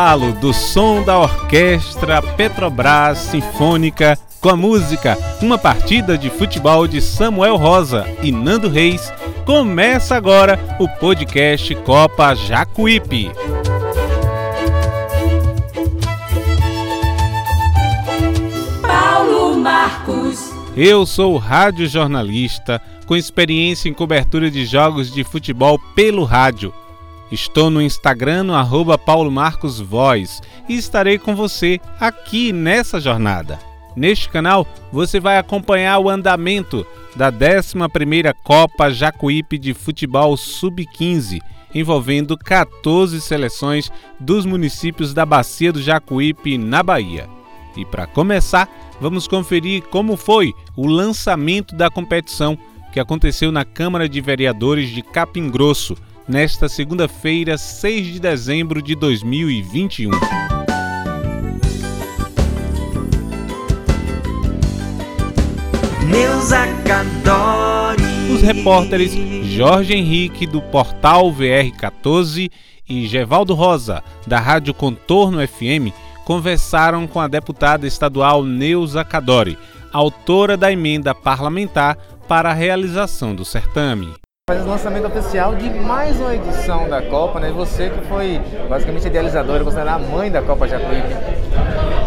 embalo do som da orquestra Petrobras Sinfônica com a música Uma Partida de Futebol de Samuel Rosa e Nando Reis, começa agora o podcast Copa Jacuípe. Paulo Marcos. Eu sou rádio jornalista com experiência em cobertura de jogos de futebol pelo rádio. Estou no Instagram no arroba Paulo Marcos Voz e estarei com você aqui nessa jornada. Neste canal você vai acompanhar o andamento da 11ª Copa Jacuípe de Futebol Sub-15, envolvendo 14 seleções dos municípios da Bacia do Jacuípe, na Bahia. E para começar, vamos conferir como foi o lançamento da competição que aconteceu na Câmara de Vereadores de Capim Grosso, nesta segunda-feira, 6 de dezembro de 2021. Neuza Cadore. Os repórteres Jorge Henrique, do portal VR14, e Gevaldo Rosa, da Rádio Contorno FM, conversaram com a deputada estadual Neuza Cadore, autora da emenda parlamentar para a realização do certame faz o lançamento oficial de mais uma edição da Copa, né? Você que foi basicamente idealizadora, você era a mãe da Copa Jacuípe.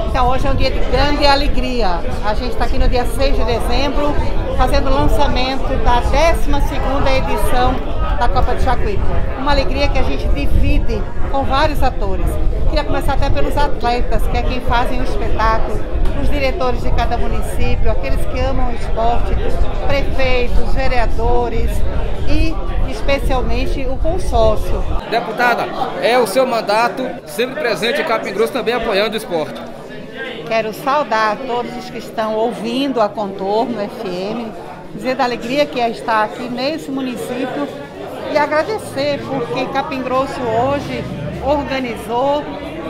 Então hoje é um dia de grande alegria. A gente está aqui no dia 6 de dezembro fazendo o lançamento da 12ª edição da Copa de Jacuípe. Uma alegria que a gente divide com vários atores. Queria começar até pelos atletas, que é quem fazem o espetáculo, os diretores de cada município, aqueles que amam o esporte, prefeitos, vereadores e especialmente o consórcio. Deputada, é o seu mandato sempre presente em Capim Grosso também apoiando o esporte. Quero saudar todos os que estão ouvindo a Contorno FM, dizer da alegria que é estar aqui nesse município e agradecer porque Capim Grosso hoje organizou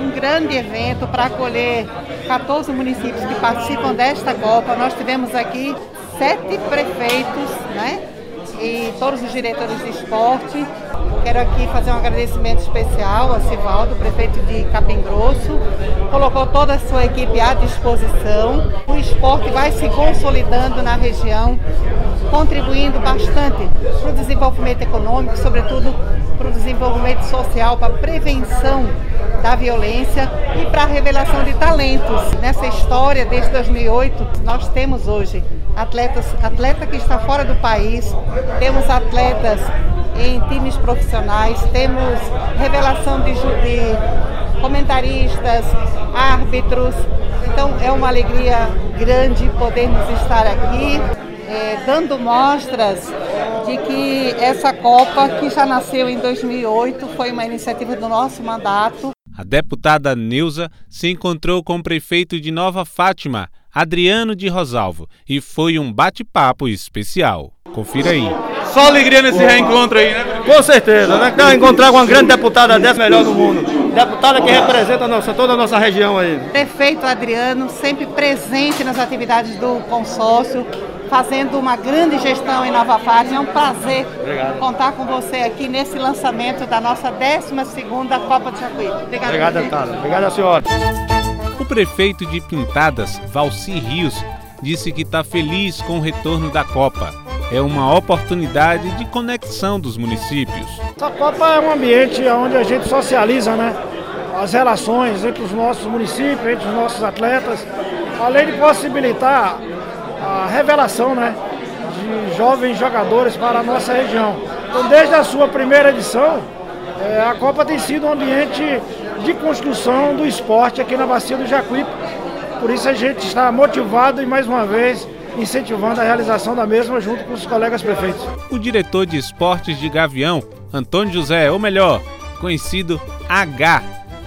um grande evento para acolher 14 municípios que participam desta Copa. Nós tivemos aqui sete prefeitos, né? E todos os diretores de esporte. Quero aqui fazer um agradecimento especial a Sivaldo, prefeito de Capim Grosso. Colocou toda a sua equipe à disposição. O esporte vai se consolidando na região, contribuindo bastante para o desenvolvimento econômico, sobretudo para o desenvolvimento social, para a prevenção da violência e para a revelação de talentos. Nessa história, desde 2008, nós temos hoje atletas, atleta que está fora do país, temos atletas em times profissionais, temos revelação de, de comentaristas, árbitros. Então é uma alegria grande podermos estar aqui, é, dando mostras de que essa Copa, que já nasceu em 2008, foi uma iniciativa do nosso mandato. A deputada Neuza se encontrou com o prefeito de Nova Fátima, Adriano de Rosalvo, e foi um bate-papo especial. Confira aí. Só alegria nesse reencontro aí, né? Com certeza, né? Então, encontrar com uma grande deputada dessa melhor do mundo. Deputada que representa a nossa, toda a nossa região aí. Prefeito Adriano, sempre presente nas atividades do consórcio, fazendo uma grande gestão em Nova Fátima. É um prazer Obrigado. contar com você aqui nesse lançamento da nossa 12ª Copa de Jacuí. Obrigado, Obrigado deputada. Obrigado, senhora. O prefeito de Pintadas, Valci Rios, disse que está feliz com o retorno da Copa. É uma oportunidade de conexão dos municípios. A Copa é um ambiente onde a gente socializa né, as relações entre os nossos municípios, entre os nossos atletas, além de possibilitar a revelação né, de jovens jogadores para a nossa região. Então, desde a sua primeira edição, é, a Copa tem sido um ambiente de construção do esporte aqui na Bacia do Jacuípe. Por isso a gente está motivado e mais uma vez incentivando a realização da mesma junto com os colegas prefeitos. O diretor de esportes de Gavião, Antônio José, ou melhor, conhecido H,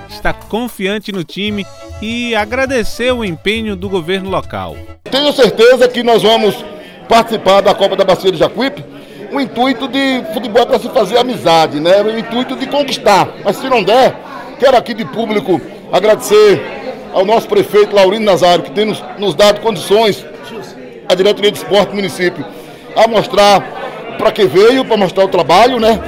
está confiante no time e agradeceu o empenho do governo local. Tenho certeza que nós vamos participar da Copa da Bacia de Jacuípe. O intuito de futebol é para se fazer amizade, né? O intuito de conquistar. Mas se não der, quero aqui de público agradecer ao nosso prefeito Laurino Nazário, que tem nos, nos dado condições, a diretoria de esporte do município, a mostrar para que veio, para mostrar o trabalho, né?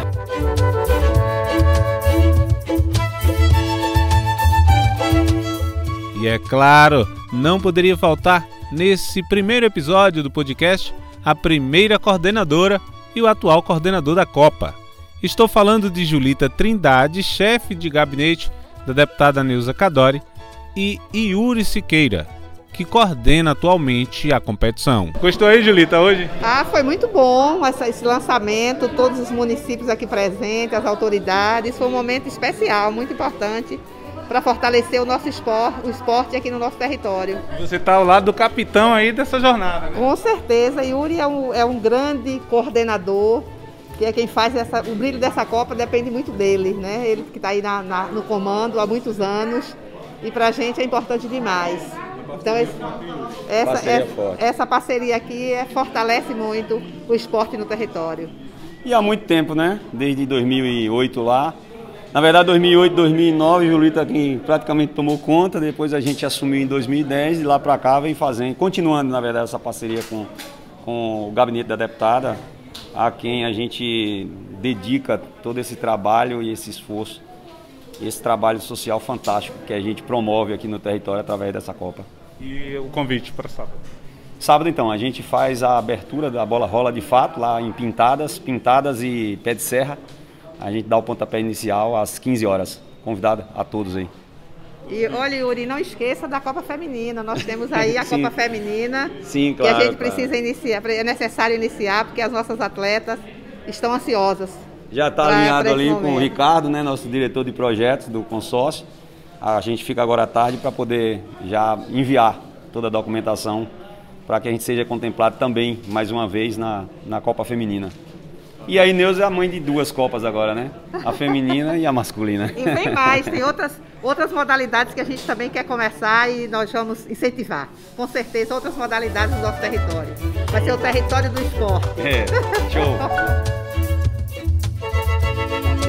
E é claro, não poderia faltar nesse primeiro episódio do podcast a primeira coordenadora e o atual coordenador da Copa. Estou falando de Julita Trindade, chefe de gabinete da deputada Neuza Cadori, e Yuri Siqueira, que coordena atualmente a competição. Gostou aí, Julita, hoje? Ah, foi muito bom essa, esse lançamento, todos os municípios aqui presentes, as autoridades. Foi um momento especial, muito importante para fortalecer o nosso esporte, o esporte aqui no nosso território. Você está ao lado do capitão aí dessa jornada. Né? Com certeza, Yuri é um, é um grande coordenador, que é quem faz essa, o brilho dessa Copa depende muito dele, né? Ele que está aí na, na, no comando há muitos anos e para a gente é importante demais. Então esse, essa, parceria essa, essa parceria aqui é, fortalece muito o esporte no território. E há muito tempo, né? Desde 2008 lá. Na verdade, 2008, 2009, o Julita aqui praticamente tomou conta. Depois a gente assumiu em 2010 e lá para cá vem fazendo, continuando, na verdade, essa parceria com, com o gabinete da deputada, a quem a gente dedica todo esse trabalho e esse esforço, esse trabalho social fantástico que a gente promove aqui no território através dessa Copa. E o convite para sábado? Sábado, então, a gente faz a abertura da bola rola de fato, lá em Pintadas, Pintadas e Pé de Serra. A gente dá o pontapé inicial às 15 horas. Convidado a todos aí. E olha, Yuri, não esqueça da Copa Feminina. Nós temos aí a Copa Feminina. Sim, claro. Que a gente claro. precisa iniciar, é necessário iniciar, porque as nossas atletas estão ansiosas. Já está alinhado ali momento. com o Ricardo, né, nosso diretor de projetos do consórcio. A gente fica agora à tarde para poder já enviar toda a documentação para que a gente seja contemplado também, mais uma vez, na, na Copa Feminina. E a Ineuza é a mãe de duas Copas agora, né? A feminina e a masculina. E tem mais, tem outras, outras modalidades que a gente também quer começar e nós vamos incentivar. Com certeza, outras modalidades do nosso território. Vai ser o território do esporte. É, show.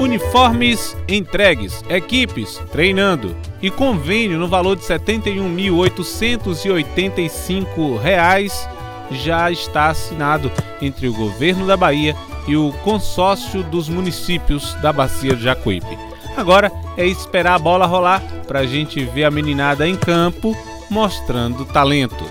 Uniformes entregues, equipes treinando e convênio no valor de R$ 71.885 já está assinado entre o governo da Bahia e o consórcio dos municípios da Bacia de Jacuípe. Agora é esperar a bola rolar para a gente ver a meninada em campo mostrando talento.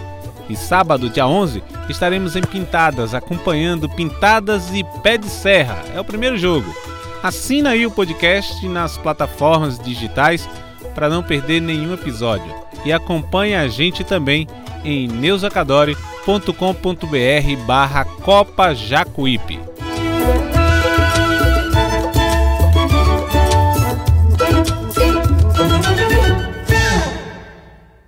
E sábado, dia 11, estaremos em Pintadas, acompanhando Pintadas e Pé de Serra. É o primeiro jogo. Assina aí o podcast nas plataformas digitais para não perder nenhum episódio. E acompanhe a gente também em neuzacadore.com.br barra Copa Jacuípe.